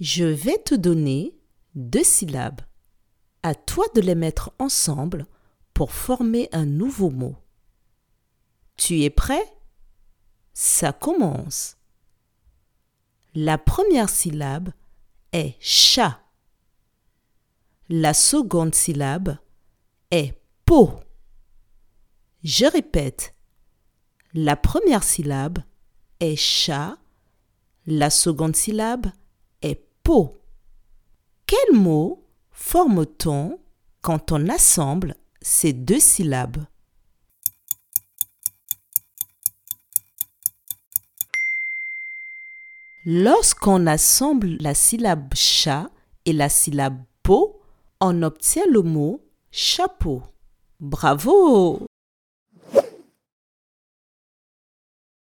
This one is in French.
Je vais te donner deux syllabes. À toi de les mettre ensemble pour former un nouveau mot. Tu es prêt? Ça commence. La première syllabe est chat. La seconde syllabe est peau. Je répète. La première syllabe est chat. La seconde syllabe Quel mot forme-t-on quand on assemble ces deux syllabes? Lorsqu'on assemble la syllabe chat et la syllabe peau, on obtient le mot chapeau. Bravo